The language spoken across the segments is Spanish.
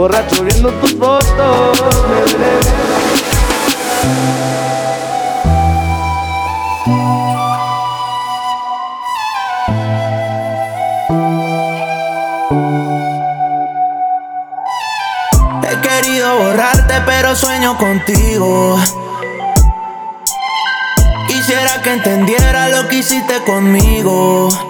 Borracho viendo tus fotos. He querido borrarte, pero sueño contigo. Quisiera que entendiera lo que hiciste conmigo.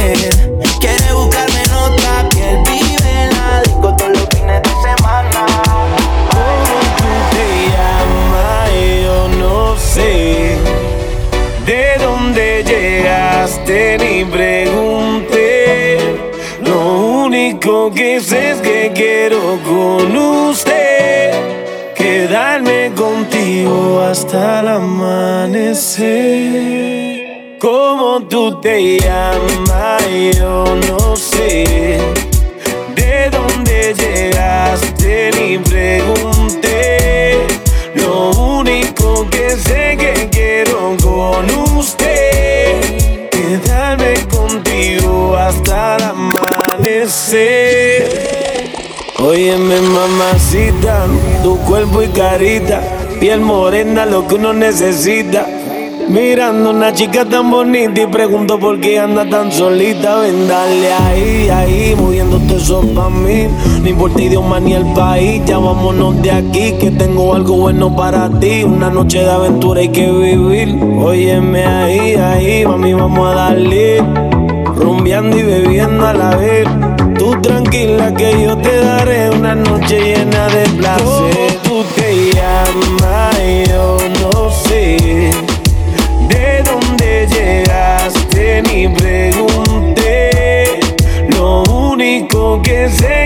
te llamas yo no sé de dónde llegaste ni pregunté. Lo único que sé que quiero con usted quedarme contigo hasta el amanecer. Óyeme mamacita, tu cuerpo y carita, piel morena, lo que uno necesita. Mirando una chica tan bonita y pregunto por qué anda tan solita. Ven, dale ahí, ahí, moviéndote eso pa' mí. No importa idioma ni el país, ya de aquí. Que tengo algo bueno para ti. Una noche de aventura hay que vivir. Óyeme ahí, ahí, mami, vamos a darle. Rumbeando y bebiendo a la vez. Tú tranquila que yo te daré una noche llena de placer. tú te llamas? Yo único que sé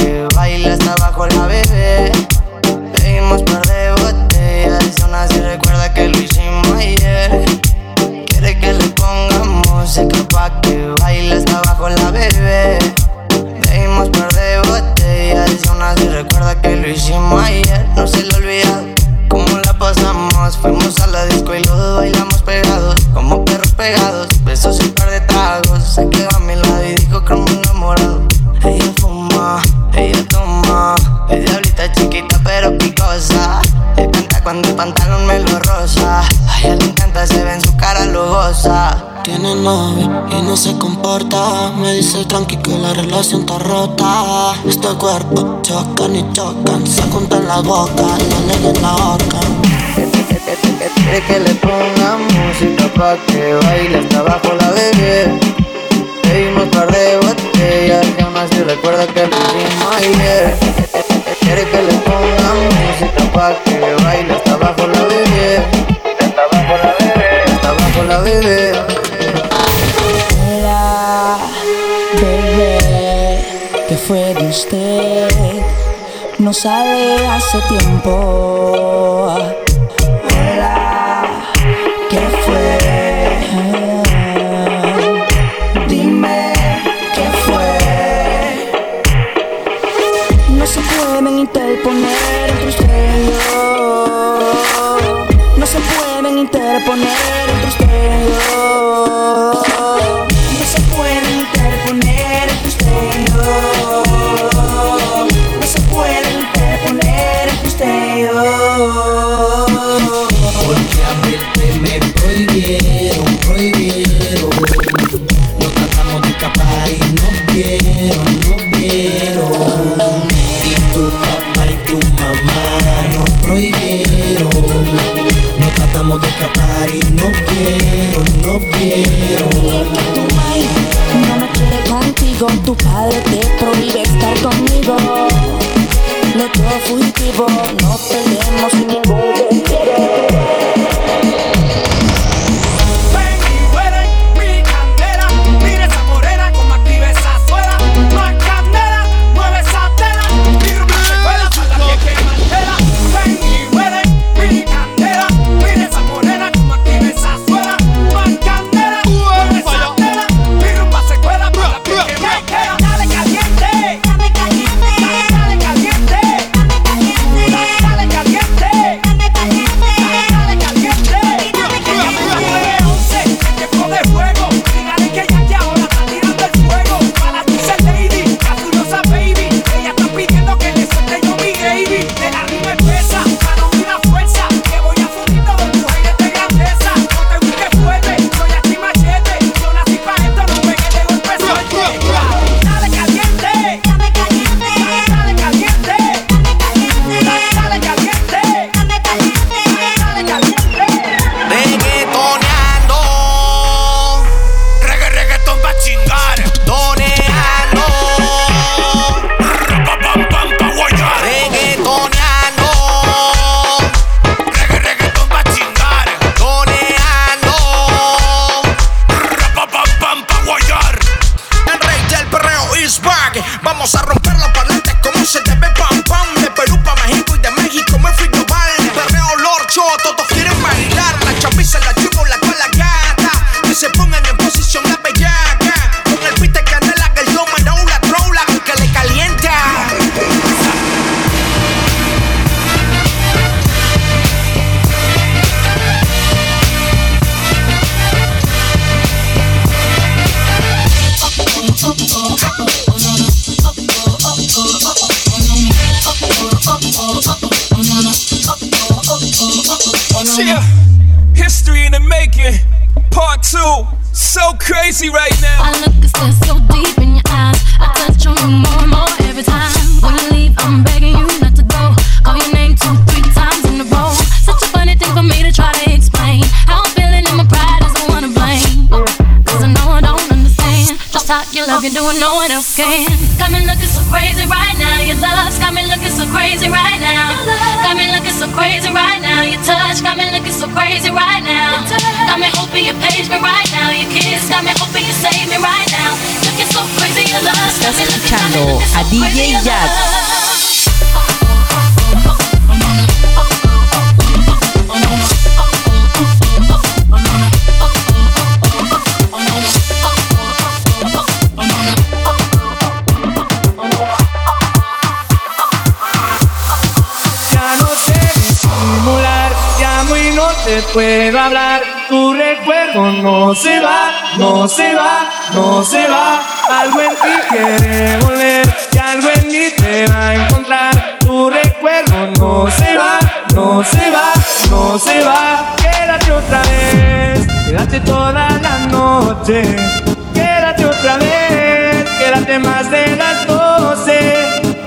que baile hasta abajo la bebé Me dice tranqui que la relación está rota. Este cuerpo chocan y chocan, se juntan las bocas, y la ley en la boca. Es que le pongan música pa' que baile hasta abajo la bebé. Pedimos par de botellas, jamás se recuerda que lo hicimos ayer. Quiere que le pongan música pa' que baile hasta abajo la bebé. Hasta abajo la bebé. Hasta abajo la bebé bebé, que fue de usted, no sabe hace tiempo. part. So crazy right now. puedo hablar, tu recuerdo no se va, no se va, no se va. Algo en ti quiere volver y algo en mí te va a encontrar. Tu recuerdo no se va, no se va, no se va. Quédate otra vez, quédate toda la noche. Quédate otra vez, quédate más de las doce.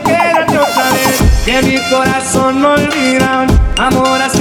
Quédate otra vez, que mi corazón no olvida, amor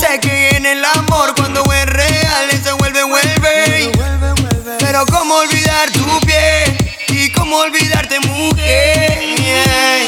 Sé que en el amor cuando es real se vuelve, vuelve. Pero cómo olvidar tu piel y cómo olvidarte mujer.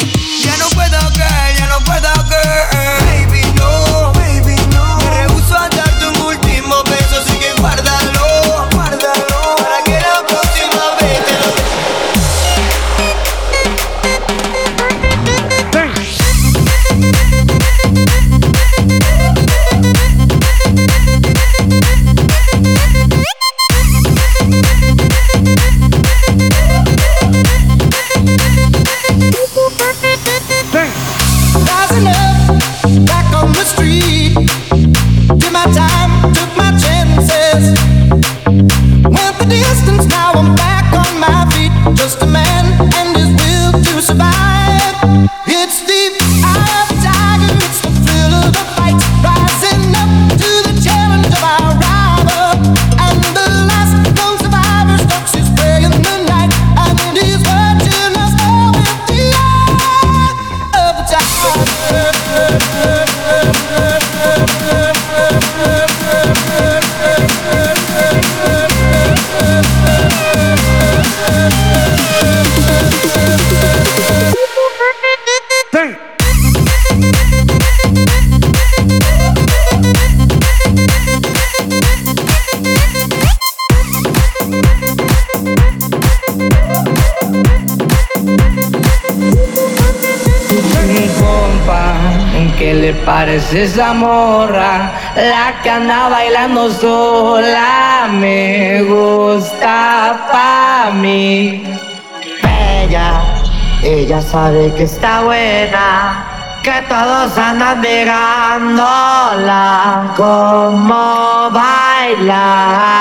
Mi esa morra? La que anda bailando sola me gusta pa' mí. Ella, ella sabe que está buena, que todos andan pegándola como baila.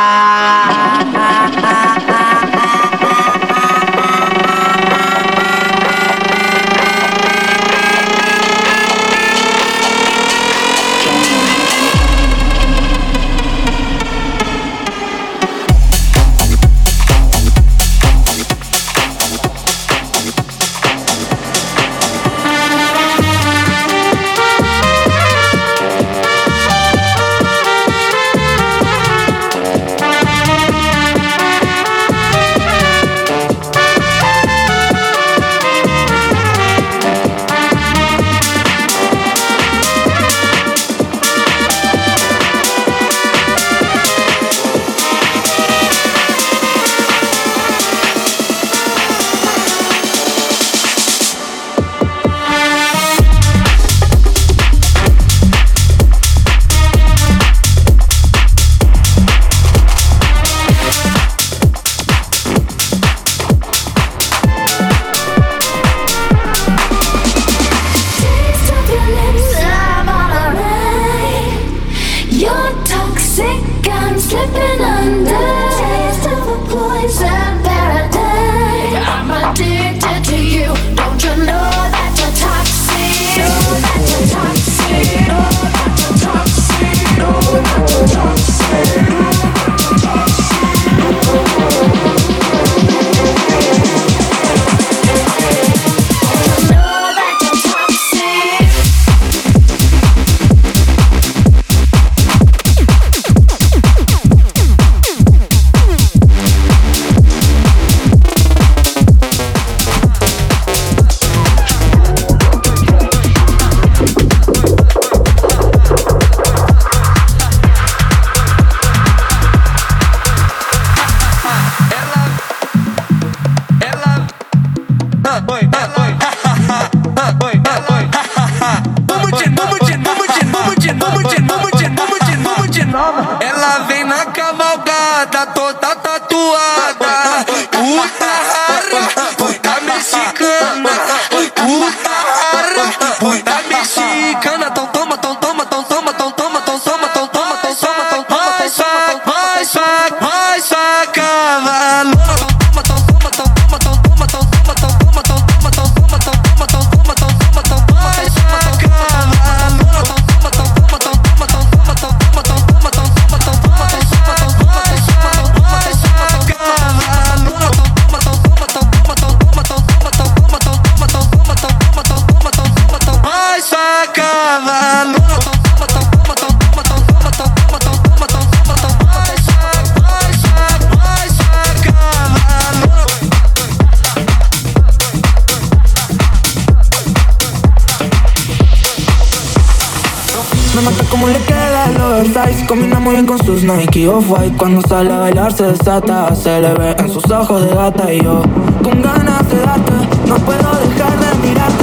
Combina muy bien con sus Nike. Off-White Cuando sale a bailar se desata Se le ve en sus ojos de gata. Y yo con ganas de darte No puedo dejar de mirarte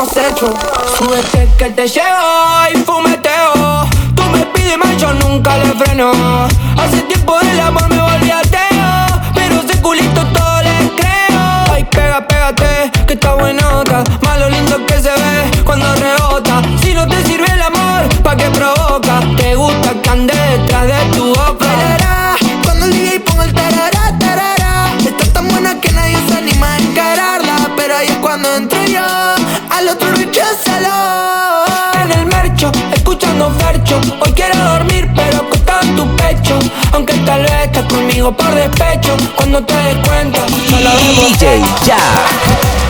habremos hecho. Que te llevo y fumeteo. Tú me pides mal, yo nunca le freno. Hace tiempo el amor me volví ateo Pero ese culito todo le creo. Ay, pega, pégate, que está buenota recházalo En el mercho, escuchando fercho Hoy quiero dormir pero acostado en tu pecho. Aunque tal vez estás conmigo por despecho. Cuando te des cuenta, ya lo habremos DJ hecho.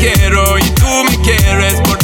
quiero y tú me quieres, por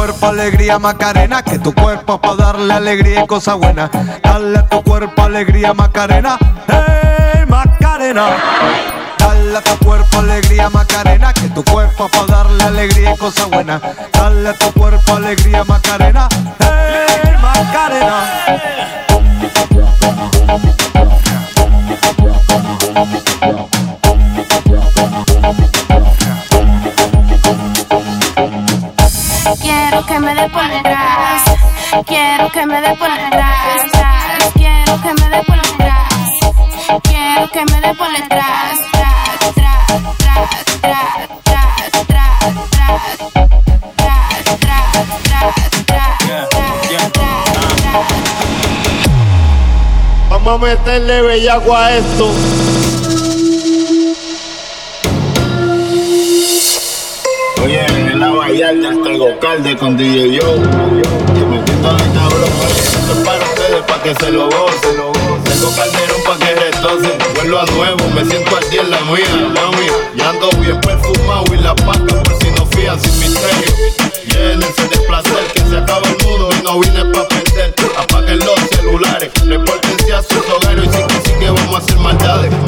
cuerpo alegría Macarena, que tu cuerpo es para darle alegría y cosa buena. Dale a tu cuerpo alegría Macarena, hey Macarena. Dale tu cuerpo alegría Macarena, que tu cuerpo es para darle alegría y cosa buena. Dale tu cuerpo alegría Macarena, que me dé por detrás. Quiero que me dé por detrás. Quiero que me dé por detrás. Tras, tras. Tras, tras, tras, tras, tras, tras. Vamos a meterle bellaco a esto. Gocalde con DJ Yo. Y metiéndole cabrón, oye, esto es para ustedes, para que se lo gocen. Tengo calderón pa' que retocen. Vuelvo a nuevo, me siento al día en la mía, mami. Y ando bien perfumado y la paca por si no fían sin misterio. Llénense de placer, que se acaba el mundo y no vine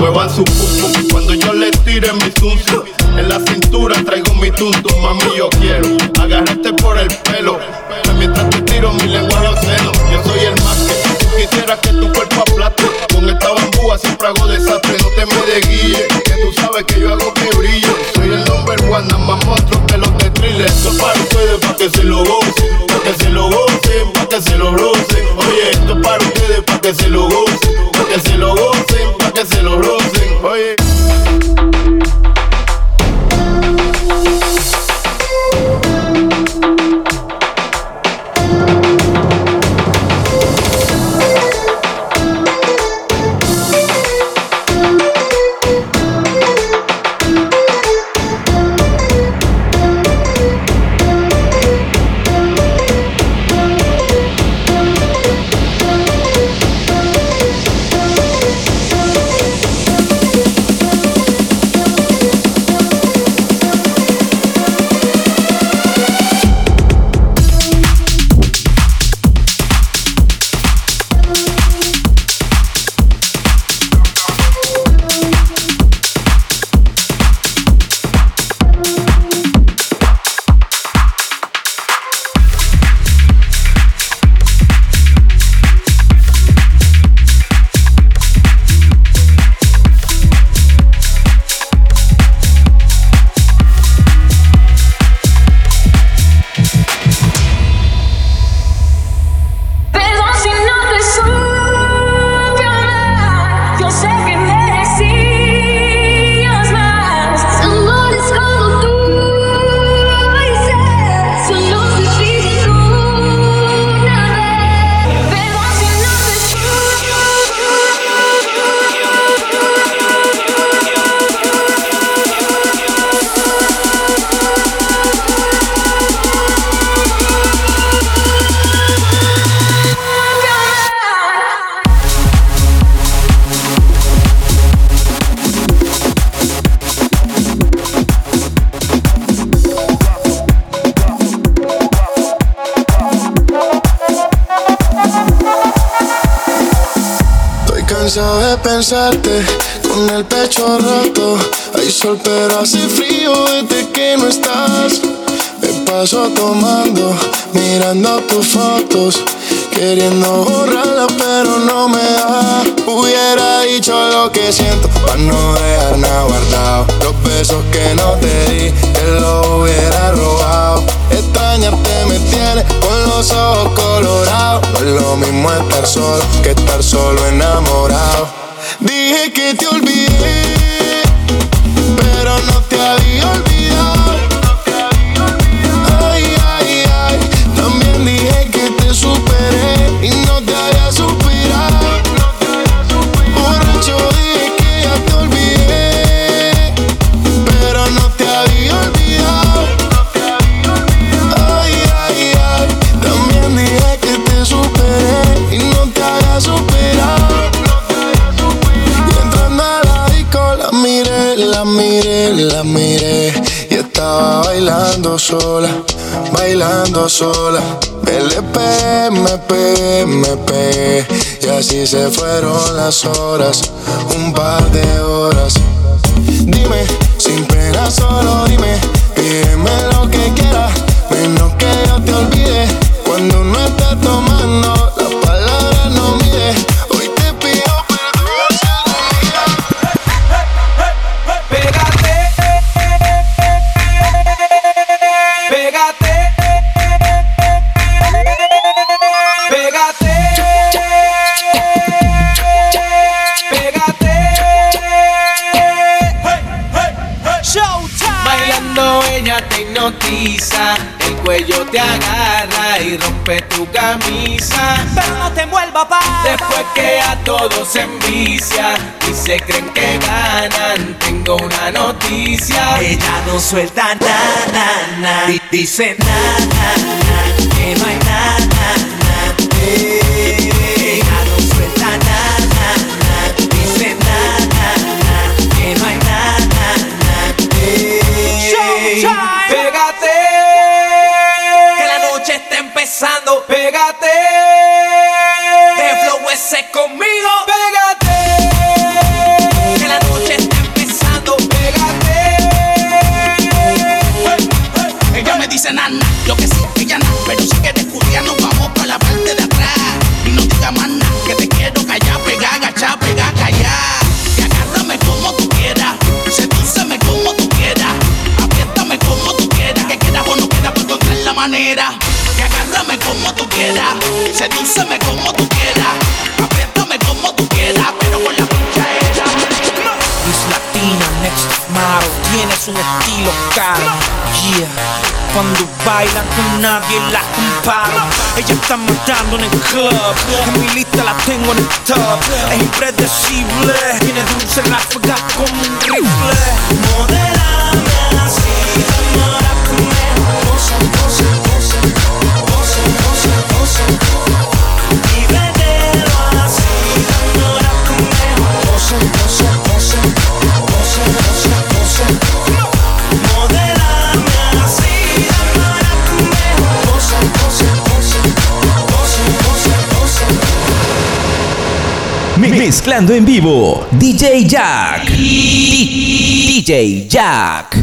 Muevan su pum pum cuando yo les tire mi tuntum. En la cintura traigo mi tuntum, mami yo quiero agarrarte por el pelo. Mientras te tiro mi lengua a los senos, yo soy el más que tú quisieras que tu cuerpo aplaste. Con esta bambúa siempre hago desastre, no te me desguíes. Que tú sabes que yo hago que brille. Soy el number one, nada más monstruo que los de. Esto es para ustedes, para que se lo gocen, para que se lo gocen, para que se lo rocen. Oye, esto es para ustedes, para que se lo gocen, para que se lo gocen, Cansado de pensarte con el pecho roto. Hay sol, pero hace frío desde que no estás. Me paso tomando, mirando tus fotos. Queriendo borrarla, pero no me da. Hubiera dicho lo que siento, para no dejar nada guardado. Los besos que no te di, te lo hubiera robado. Extrañarte me tiene los ojos colorados. No es lo mismo estar solo que estar solo enamorado. Dije que te olvidé, pero no te había olvidado. Ay, ay, ay, también dije que te superé y no te había suspirado. Borracho sola, bailando sola. Me pegué, me pegué y así se fueron las horas, un par de horas. Rompe tu camisa. Pero no te envuelva, pa. Después que a todos se envicia y se creen que ganan, tengo una noticia. Ella no suelta nada, na, Di- Dice na, na, na, que no hay nada, na, eh. Ella no suelta nada, na, Dice na, na, na, que no hay nada, na, eh. Pégate, que la noche está empezando. pégate. Yeah, cuando bailan con nadie la compara. Ella está matando en el club, en mi lista la tengo en el top. Es impredecible, tiene dulce ráfaga como un rifle. Mezclando en vivo, DJ Jack. DJ Jack.